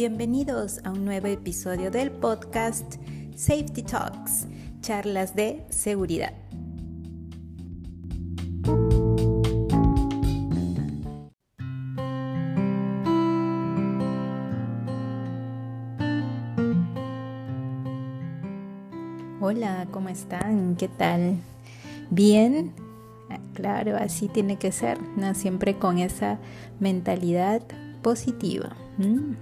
Bienvenidos a un nuevo episodio del podcast Safety Talks, charlas de seguridad. Hola, ¿cómo están? ¿Qué tal? ¿Bien? Claro, así tiene que ser, ¿no? siempre con esa mentalidad positiva.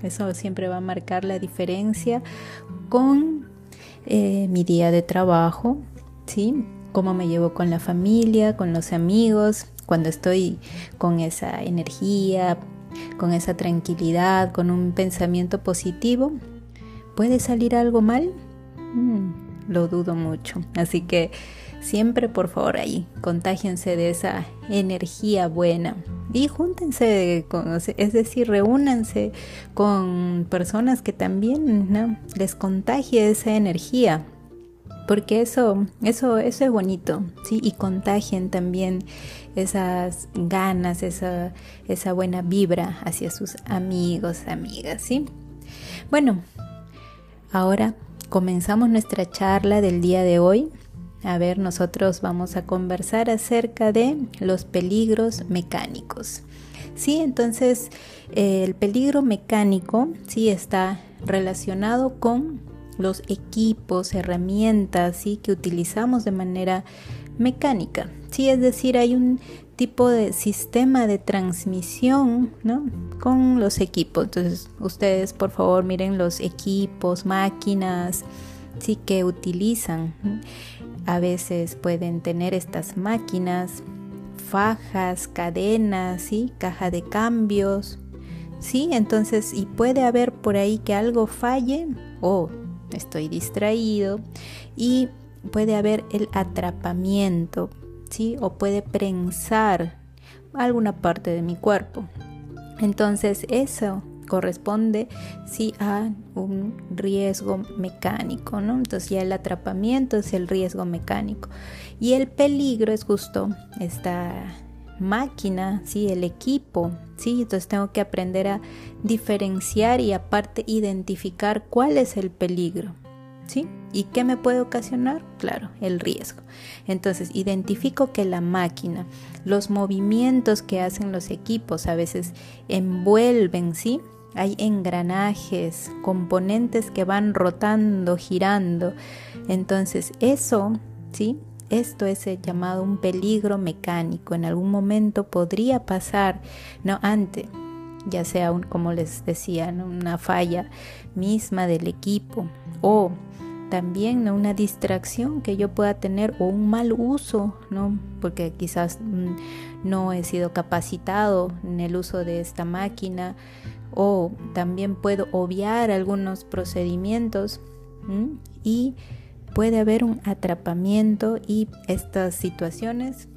Eso siempre va a marcar la diferencia con eh, mi día de trabajo, ¿sí? Cómo me llevo con la familia, con los amigos, cuando estoy con esa energía, con esa tranquilidad, con un pensamiento positivo. ¿Puede salir algo mal? Mm, lo dudo mucho. Así que siempre por favor ahí, contágiense de esa energía buena y júntense, con, es decir, reúnanse con personas que también les contagie esa energía, porque eso, eso, eso es bonito, ¿sí? Y contagien también esas ganas, esa, esa buena vibra hacia sus amigos, amigas, ¿sí? Bueno, ahora comenzamos nuestra charla del día de hoy a ver, nosotros vamos a conversar acerca de los peligros mecánicos. Sí, entonces el peligro mecánico sí está relacionado con los equipos, herramientas ¿sí? que utilizamos de manera mecánica. Sí, es decir, hay un tipo de sistema de transmisión ¿no? con los equipos. Entonces, ustedes por favor miren los equipos, máquinas sí que utilizan. A veces pueden tener estas máquinas, fajas, cadenas, ¿sí? caja de cambios. Sí, entonces, y puede haber por ahí que algo falle o estoy distraído y puede haber el atrapamiento, ¿sí? O puede prensar alguna parte de mi cuerpo. Entonces, eso corresponde sí a un riesgo mecánico, ¿no? Entonces ya el atrapamiento es el riesgo mecánico y el peligro es justo esta máquina, sí, el equipo, sí, entonces tengo que aprender a diferenciar y aparte identificar cuál es el peligro, ¿sí? ¿Y qué me puede ocasionar? Claro, el riesgo. Entonces, identifico que la máquina, los movimientos que hacen los equipos a veces envuelven, ¿sí? Hay engranajes, componentes que van rotando, girando. Entonces eso, ¿sí? Esto es llamado un peligro mecánico. En algún momento podría pasar, no antes, ya sea como les decía, una falla misma del equipo o también una distracción que yo pueda tener o un mal uso, ¿no? porque quizás mm, no he sido capacitado en el uso de esta máquina o también puedo obviar algunos procedimientos y puede haber un atrapamiento y estas situaciones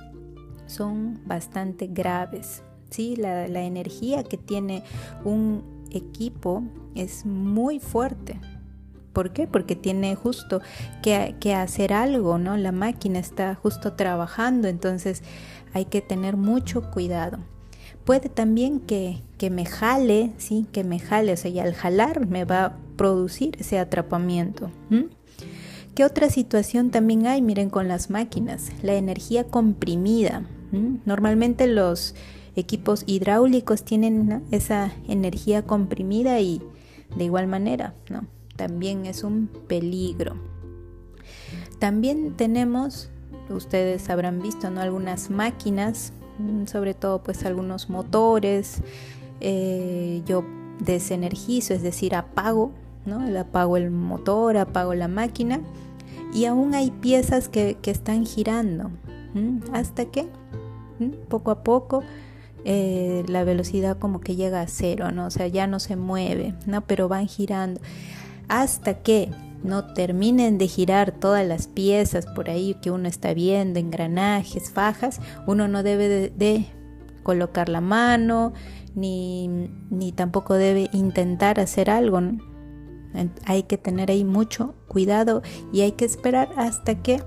son bastante graves. ¿sí? La, energía que tiene un equipo es muy fuerte. ¿Por qué? Porque tiene justo que, que, hacer algo, ¿no? La máquina está justo trabajando, entonces hay que tener mucho cuidado puede también que, me jale, ¿sí? Que me jale, o sea, y al jalar me va a producir ese atrapamiento. ¿Qué otra situación también hay? Miren con las máquinas, la energía comprimida. Normalmente los equipos hidráulicos tienen esa energía comprimida y de igual manera, ¿no? También es un peligro. También tenemos, ustedes habrán visto, ¿no? Algunas máquinas sobre todo pues algunos motores, eh, yo desenergizo, es decir, apago, ¿no? apago el motor, apago la máquina y aún hay piezas que, están girando. Hasta que poco a poco eh, la velocidad como que llega a cero, ¿no? O sea, ya no se mueve, ¿no? Pero van girando. Hasta que no terminen de girar todas las piezas por ahí que uno está viendo, engranajes, fajas, uno no debe de, colocar la mano, ni, ni, tampoco debe intentar hacer algo. Hay que tener ahí mucho cuidado y hay que esperar hasta que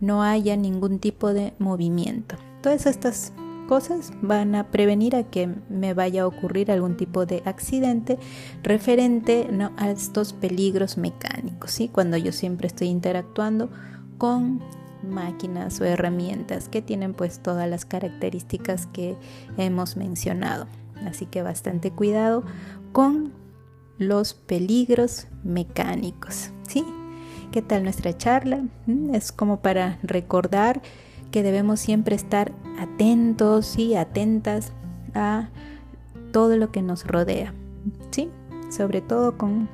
no haya ningún tipo de movimiento. Todas estas cosas van a prevenir a que me vaya a ocurrir algún tipo de accidente referente ¿no? a estos peligros mecánicos, ¿sí? cuando yo siempre estoy interactuando con máquinas o herramientas que tienen pues todas las características que hemos mencionado. Así que bastante cuidado con los peligros mecánicos, ¿sí? ¿Qué tal nuestra charla? Mm, es como para recordar que debemos siempre estar atentos y atentas a todo lo que nos rodea, ¿sí? Sobre todo con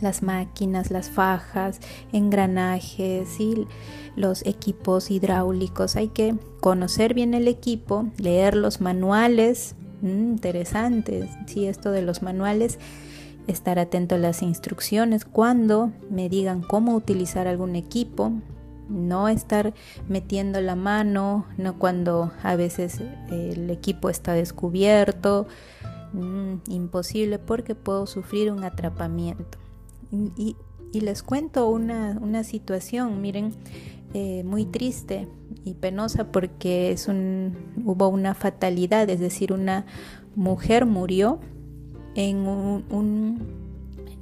las máquinas, las fajas, engranajes y los equipos hidráulicos. Hay que conocer bien el equipo, leer los manuales, mm, interesantes, sí, esto de los manuales, estar atento a las instrucciones cuando me digan cómo utilizar algún equipo, no estar metiendo la mano, no cuando a veces el equipo está descubierto, mm, imposible porque puedo sufrir un atrapamiento. Y, les cuento una, situación, miren, eh, muy triste y penosa porque es un, hubo una fatalidad, es decir, una mujer murió en un,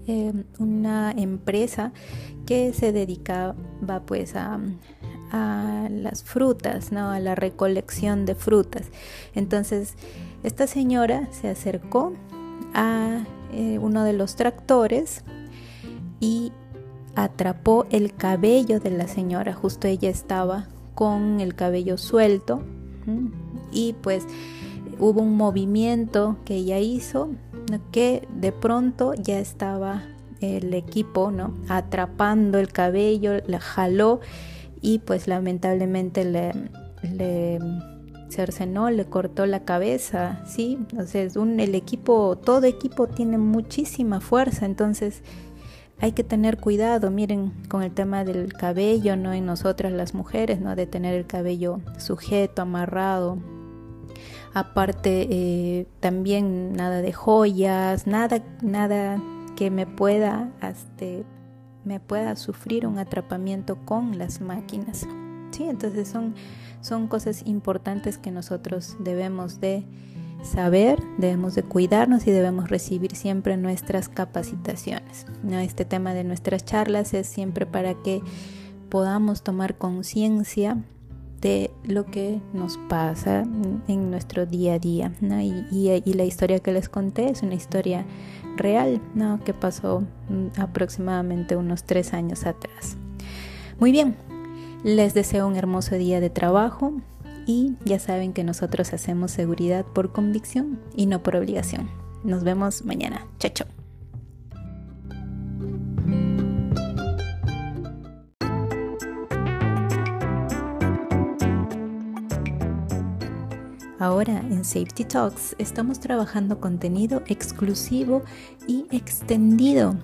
em, una empresa que se dedicaba pues a, las frutas, ¿no? a la recolección de frutas. Entonces, esta señora se acercó a eh, uno de los tractores y atrapó el cabello de la señora. Justo ella estaba con el cabello suelto y pues hubo un movimiento que ella hizo que de pronto ya estaba el equipo, ¿no? Atrapando el cabello, la jaló y pues lamentablemente le, le cercenó, le cortó la cabeza, ¿sí? Entonces un, el equipo, todo equipo tiene muchísima fuerza, entonces hay que tener cuidado, miren, con el tema del cabello, ¿no? En nosotras las mujeres, ¿no? De tener el cabello sujeto, amarrado, aparte eh, también nada de joyas, nada, nada que me pueda, este, me pueda sufrir un atrapamiento con las máquinas. Sí, entonces son, son cosas importantes que nosotros debemos de saber, debemos de cuidarnos y debemos recibir siempre nuestras capacitaciones. Este tema de nuestras charlas es siempre para que podamos tomar conciencia de lo que nos pasa en nuestro día a día. Y, la historia que les conté es una historia real ¿no? que pasó mm, aproximadamente unos tres años atrás. Muy bien, les deseo un hermoso día de trabajo y ya saben que nosotros hacemos seguridad por convicción y no por obligación. Nos vemos mañana. Chao, chao. Ahora en Safety Talks estamos trabajando contenido exclusivo y extendido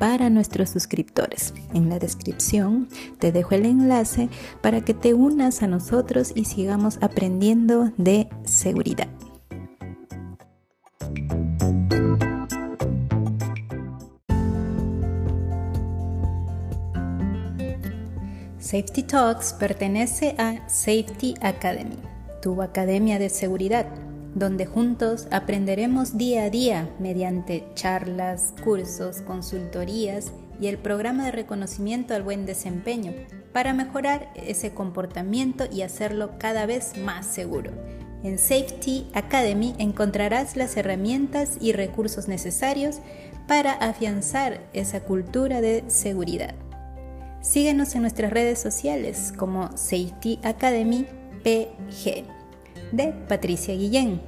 para nuestros suscriptores. En la descripción te dejo el enlace para que te unas a nosotros y sigamos aprendiendo de seguridad. Safety Talks pertenece a Safety Academy tu Academia de Seguridad, donde juntos aprenderemos día a día mediante charlas, cursos, consultorías y el programa de reconocimiento al buen desempeño para mejorar ese comportamiento y hacerlo cada vez más seguro. En Safety Academy encontrarás las herramientas y recursos necesarios para afianzar esa cultura de seguridad. Síguenos en nuestras redes sociales como Safety Academy PG de Patricia Guillén,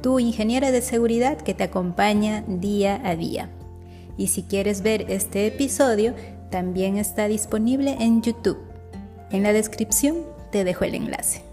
tu ingeniera de seguridad que te acompaña día a día. Y si quieres ver este episodio, también está disponible en YouTube. En la descripción te dejo el enlace.